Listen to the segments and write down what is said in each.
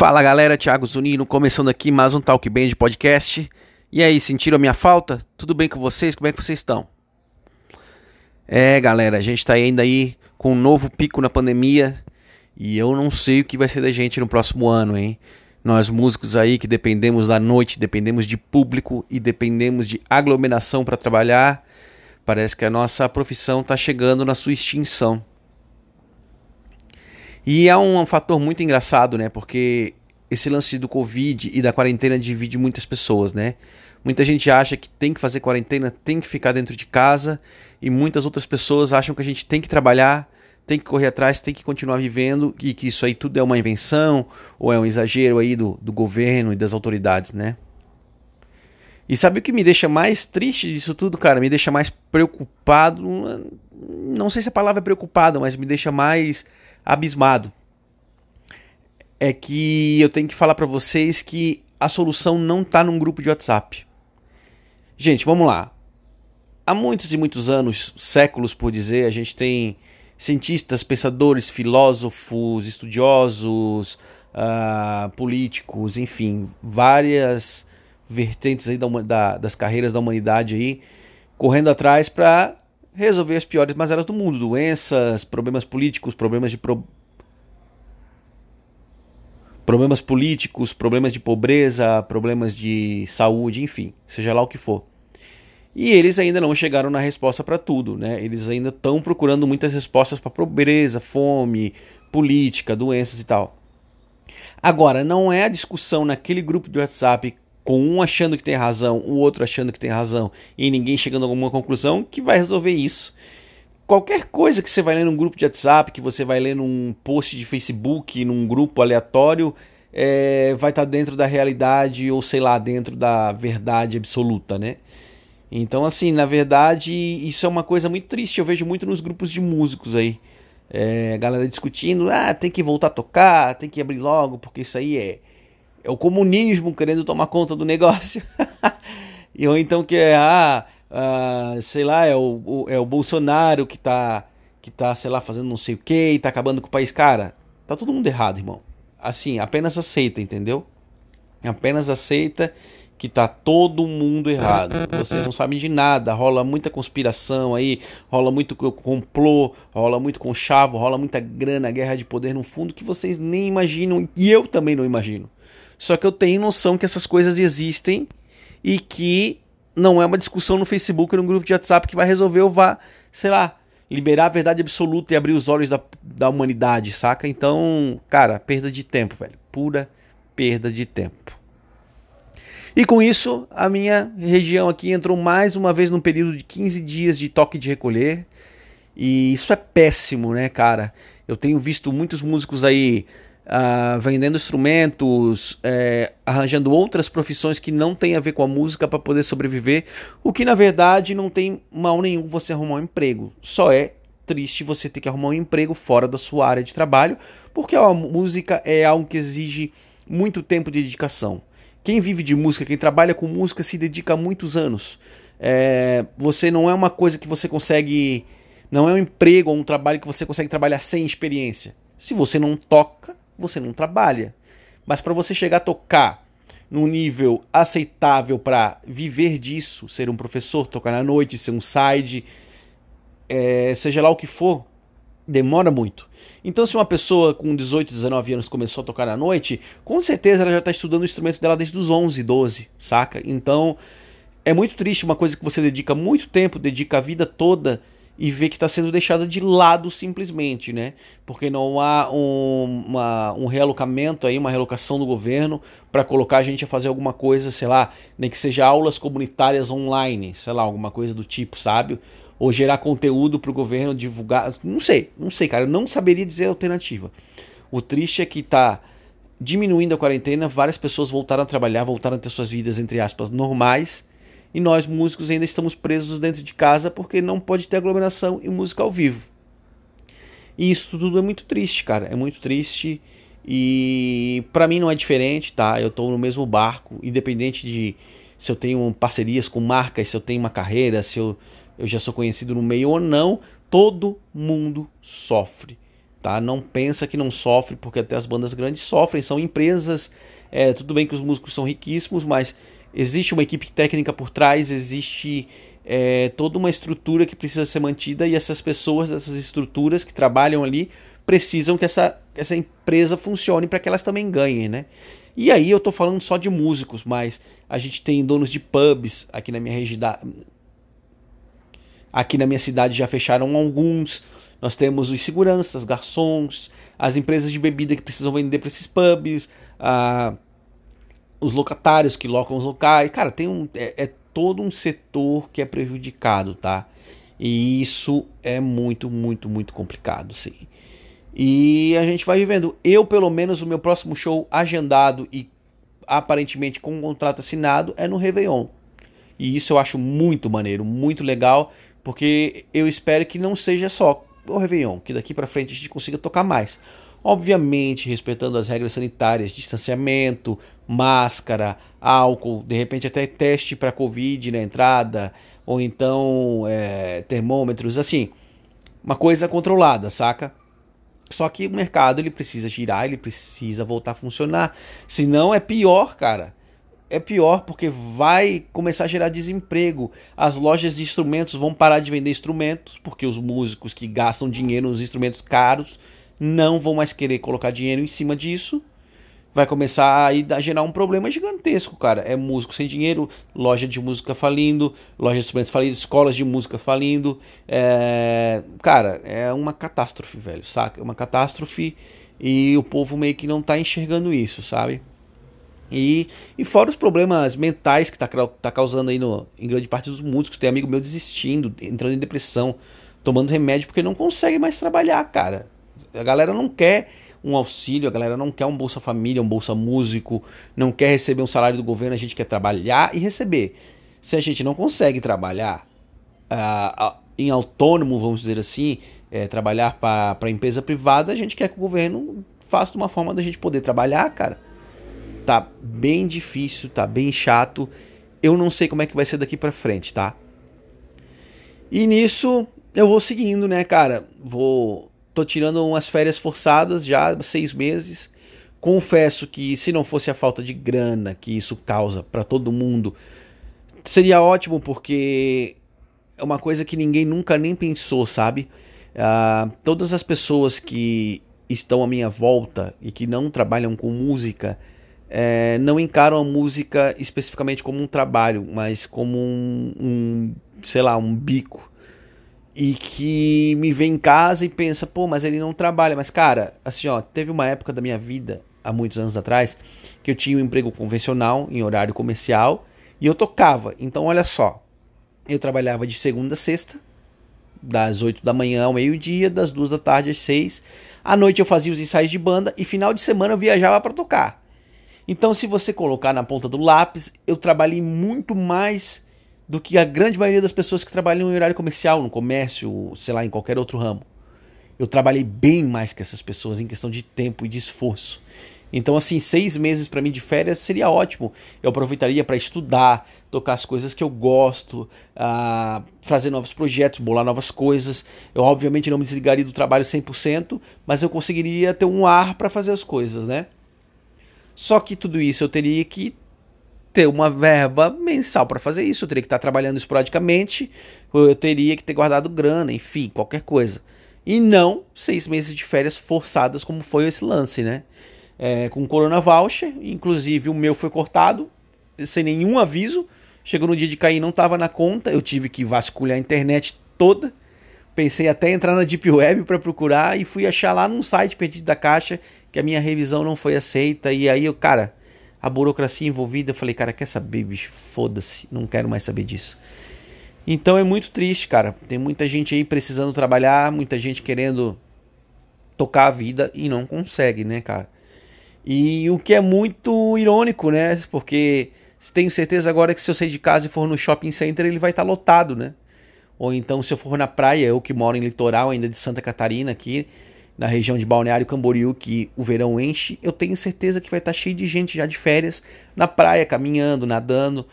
Fala galera, Thiago Zunino, começando aqui mais um Talk Band podcast. E aí, sentiram a minha falta? Tudo bem com vocês? Como é que vocês estão? É, galera, a gente tá ainda aí com um novo pico na pandemia e eu não sei o que vai ser da gente no próximo ano, hein? Nós músicos aí que dependemos da noite, dependemos de público e dependemos de aglomeração para trabalhar, parece que a nossa profissão tá chegando na sua extinção. E é um, fator muito engraçado, né? Porque esse lance do Covid e da quarentena divide muitas pessoas, né? Muita gente acha que tem que fazer quarentena, tem que ficar dentro de casa, e muitas outras pessoas acham que a gente tem que trabalhar, tem que correr atrás, tem que continuar vivendo, e que isso aí tudo é uma invenção ou é um exagero aí do, do governo e das autoridades, né? E sabe o que me deixa mais triste disso tudo, cara? Me deixa mais preocupado. Não sei se a palavra é preocupado, mas me deixa mais abismado. É que eu tenho que falar para vocês que a solução não está num grupo de WhatsApp. Gente, vamos lá. Há muitos e muitos anos, séculos por dizer, a gente tem cientistas, pensadores, filósofos, estudiosos, uh, políticos, enfim, várias vertentes aí da, da, das carreiras da humanidade aí, correndo atrás para resolver as piores mazelas do mundo, doenças, problemas políticos, problemas de pro... problemas políticos, problemas de pobreza, problemas de saúde, enfim, seja lá o que for. E eles ainda não chegaram na resposta para tudo, né? Eles ainda estão procurando muitas respostas para pobreza, fome, política, doenças e tal. Agora, não é a discussão naquele grupo de WhatsApp com um achando que tem razão, o outro achando que tem razão e ninguém chegando a alguma conclusão que vai resolver isso. Qualquer coisa que você vai ler num grupo de WhatsApp, que você vai ler num post de Facebook, num grupo aleatório, é, vai estar tá dentro da realidade ou sei lá, dentro da verdade absoluta, né? Então, assim, na verdade, isso é uma coisa muito triste. Eu vejo muito nos grupos de músicos aí. É, galera discutindo, ah, tem que voltar a tocar, tem que abrir logo, porque isso aí é, é o comunismo querendo tomar conta do negócio. e ou então que é, ah, ah, sei lá, é o, o, é o Bolsonaro que tá, que tá, sei lá, fazendo não sei o que e tá acabando com o país. Cara, tá todo mundo errado, irmão. Assim, apenas aceita, entendeu? Apenas aceita que tá todo mundo errado. Vocês não sabem de nada, rola muita conspiração aí, rola muito complô, rola muito conchavo, rola muita grana, guerra de poder no fundo que vocês nem imaginam e eu também não imagino. Só que eu tenho noção que essas coisas existem e que não é uma discussão no Facebook ou no grupo de WhatsApp que vai resolver ou vá, sei lá, liberar a verdade absoluta e abrir os olhos da, da humanidade, saca? Então, cara, perda de tempo, velho. Pura perda de tempo. E com isso, a minha região aqui entrou mais uma vez num período de 15 dias de toque de recolher. E isso é péssimo, né, cara? Eu tenho visto muitos músicos aí uh, vendendo instrumentos, é, arranjando outras profissões que não têm a ver com a música para poder sobreviver, o que na verdade não tem mal nenhum você arrumar um emprego. Só é triste você ter que arrumar um emprego fora da sua área de trabalho, porque a música é algo que exige muito tempo de dedicação. Quem vive de música, quem trabalha com música, se dedica muitos anos. É, você não é uma coisa que você consegue. Não é um emprego ou um trabalho que você consegue trabalhar sem experiência. Se você não toca, você não trabalha. Mas para você chegar a tocar num nível aceitável para viver disso, ser um professor, tocar na noite, ser um side, é, seja lá o que for, demora muito. Então, se uma pessoa com 18, 19 anos começou a tocar na noite, com certeza ela já está estudando o instrumento dela desde os 11, 12, saca? Então, é muito triste uma coisa que você dedica muito tempo, dedica a vida toda e ver que está sendo deixada de lado simplesmente, né? Porque não há um, uma, um realocamento aí, uma relocação do governo para colocar a gente a fazer alguma coisa, sei lá, nem que seja aulas comunitárias online, sei lá, alguma coisa do tipo, sabe? Ou gerar conteúdo para o governo divulgar, não sei, não sei, cara, eu não saberia dizer alternativa. O triste é que está diminuindo a quarentena, várias pessoas voltaram a trabalhar, voltaram a ter suas vidas entre aspas normais e nós músicos ainda estamos presos dentro de casa porque não pode ter aglomeração e música ao vivo. E isso tudo é muito triste, cara, é muito triste e para mim não é diferente, tá? Eu estou no mesmo barco, independente de se eu tenho parcerias com marcas, se eu tenho uma carreira, se eu, eu já sou conhecido no meio ou não, todo mundo sofre. tá? Não pensa que não sofre, porque até as bandas grandes sofrem, são empresas. É, tudo bem que os músicos são riquíssimos, mas existe uma equipe técnica por trás, existe é, toda uma estrutura que precisa ser mantida e essas pessoas, essas estruturas que trabalham ali, precisam que essa, essa empresa funcione para que elas também ganhem, né? E aí eu tô falando só de músicos, mas a gente tem donos de pubs aqui na minha região. Aqui na minha cidade já fecharam alguns. Nós temos os seguranças, garçons, as empresas de bebida que precisam vender para esses pubs, ah, os locatários que locam os locais. Cara, tem um, é, é todo um setor que é prejudicado, tá? E isso é muito, muito, muito complicado, sim. E a gente vai vivendo. Eu, pelo menos, o meu próximo show agendado e aparentemente com um contrato assinado é no Réveillon. E isso eu acho muito maneiro, muito legal, porque eu espero que não seja só o Réveillon, que daqui para frente a gente consiga tocar mais. Obviamente, respeitando as regras sanitárias, distanciamento, máscara, álcool, de repente até teste para Covid na entrada, ou então é, termômetros, assim, uma coisa controlada, saca? Só que o mercado ele precisa girar, ele precisa voltar a funcionar. Senão é pior, cara. É pior porque vai começar a gerar desemprego. As lojas de instrumentos vão parar de vender instrumentos, porque os músicos que gastam dinheiro nos instrumentos caros não vão mais querer colocar dinheiro em cima disso. Vai começar a gerar um problema gigantesco, cara. É músico sem dinheiro, loja de música falindo, loja de instrumentos falindo, escolas de música falindo. É... Cara, é uma catástrofe, velho, saca? É uma catástrofe e o povo meio que não tá enxergando isso, sabe? E, e fora os problemas mentais que tá, tá causando aí no, em grande parte dos músicos. Tem amigo meu desistindo, entrando em depressão, tomando remédio porque não consegue mais trabalhar, cara. A galera não quer um auxílio, a galera não quer um Bolsa Família, um Bolsa Músico, não quer receber um salário do governo, a gente quer trabalhar e receber. Se a gente não consegue trabalhar uh, em autônomo, vamos dizer assim, é, trabalhar para a empresa privada, a gente quer que o governo faça de uma forma da gente poder trabalhar, cara. Tá bem difícil, tá bem chato. Eu não sei como é que vai ser daqui para frente, tá? E nisso eu vou seguindo, né, cara? Vou Tô tirando umas férias forçadas já seis meses. Confesso que se não fosse a falta de grana que isso causa para todo mundo, seria ótimo porque é uma coisa que ninguém nunca nem pensou, sabe? Uh, todas as pessoas que estão à minha volta e que não trabalham com música é, não encaram a música especificamente como um trabalho, mas como um, um sei lá, um bico e que me vê em casa e pensa, pô, mas ele não trabalha. Mas, cara, assim, ó, teve uma época da minha vida, há muitos anos atrás, que eu tinha um emprego convencional, em horário comercial, e eu tocava. Então, olha só, eu trabalhava de segunda a sexta, das 8 da manhã ao meio-dia, das duas da tarde às 6. À noite eu fazia os ensaios de banda e final de semana eu viajava para tocar. Então, se você colocar na ponta do lápis, eu trabalhei muito mais do que a grande maioria das pessoas que trabalham em horário comercial, no comércio, sei lá, em qualquer outro ramo. Eu trabalhei bem mais que essas pessoas em questão de tempo e de esforço. Então, assim, seis meses para mim de férias seria ótimo. Eu aproveitaria para estudar, tocar as coisas que eu gosto, uh, fazer novos projetos, bolar novas coisas. Eu, obviamente, não me desligaria do trabalho 100%, mas eu conseguiria ter um ar para fazer as coisas, né? Só que tudo isso eu teria que ter uma verba mensal para fazer isso, eu teria que estar trabalhando esporadicamente, eu teria que ter guardado grana, enfim, qualquer coisa. E não seis meses de férias forçadas, como foi esse lance, né? É, com Corona Voucher, inclusive o meu foi cortado, sem nenhum aviso. Chegou no dia de cair, não estava na conta, eu tive que vasculhar a internet toda. Pensei até entrar na Deep Web para procurar e fui achar lá num site perdido da caixa que a minha revisão não foi aceita. E aí eu, cara, a burocracia envolvida, eu falei, cara, quer saber, bicho? Foda-se, não quero mais saber disso. Então é muito triste, cara. Tem muita gente aí precisando trabalhar, muita gente querendo tocar a vida e não consegue, né, cara? E o que é muito irônico, né? Porque tenho certeza agora que se eu sair de casa e for no shopping center, ele vai estar tá lotado, né? Ou então se eu for na praia, eu que moro em litoral ainda de Santa Catarina aqui, na região de Balneário Camboriú, que o verão enche, eu tenho certeza que vai estar cheio de gente já de férias na praia, caminhando, nadando.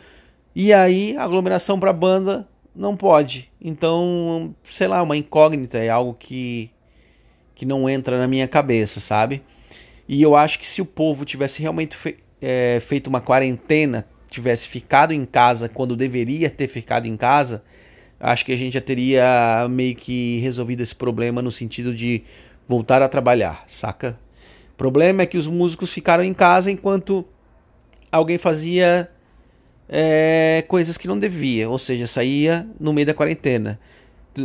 E aí, aglomeração para banda não pode. Então, sei lá, uma incógnita, é algo que que não entra na minha cabeça, sabe? E eu acho que se o povo tivesse realmente fe é, feito uma quarentena, tivesse ficado em casa quando deveria ter ficado em casa, acho que a gente já teria meio que resolvido esse problema no sentido de voltar a trabalhar, saca? O problema é que os músicos ficaram em casa enquanto alguém fazia é, coisas que não devia, ou seja, saía no meio da quarentena.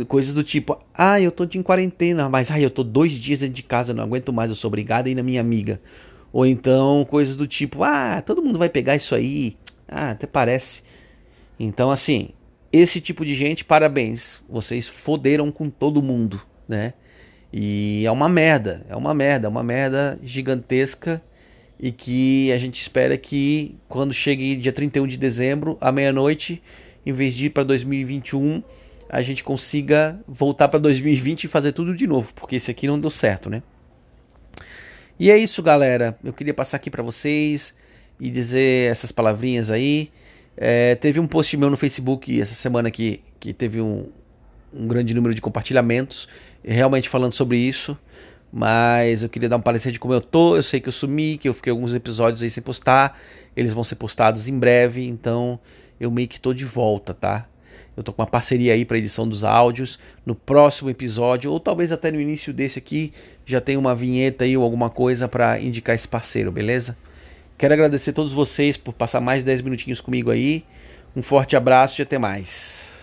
Coisas do tipo, ah, eu tô de quarentena, mas ah, eu tô dois dias dentro de casa, não aguento mais, eu sou obrigado a ir na minha amiga. Ou então coisas do tipo, ah, todo mundo vai pegar isso aí. Ah, até parece. Então, assim, esse tipo de gente, parabéns. Vocês foderam com todo mundo, né? E é uma merda, é uma merda, é uma merda gigantesca e que a gente espera que quando chegue dia 31 de dezembro, à meia-noite, em vez de ir para 2021, a gente consiga voltar para 2020 e fazer tudo de novo, porque esse aqui não deu certo, né? E é isso, galera. Eu queria passar aqui para vocês e dizer essas palavrinhas aí. É, teve um post meu no Facebook essa semana que, que teve um, um grande número de compartilhamentos, realmente falando sobre isso. Mas eu queria dar um parecer de como eu tô. Eu sei que eu sumi, que eu fiquei alguns episódios aí sem postar. Eles vão ser postados em breve, então eu meio que tô de volta, tá? Eu tô com uma parceria aí para edição dos áudios. No próximo episódio, ou talvez até no início desse aqui, já tem uma vinheta aí ou alguma coisa para indicar esse parceiro, beleza? Quero agradecer a todos vocês por passar mais 10 minutinhos comigo aí. Um forte abraço e até mais.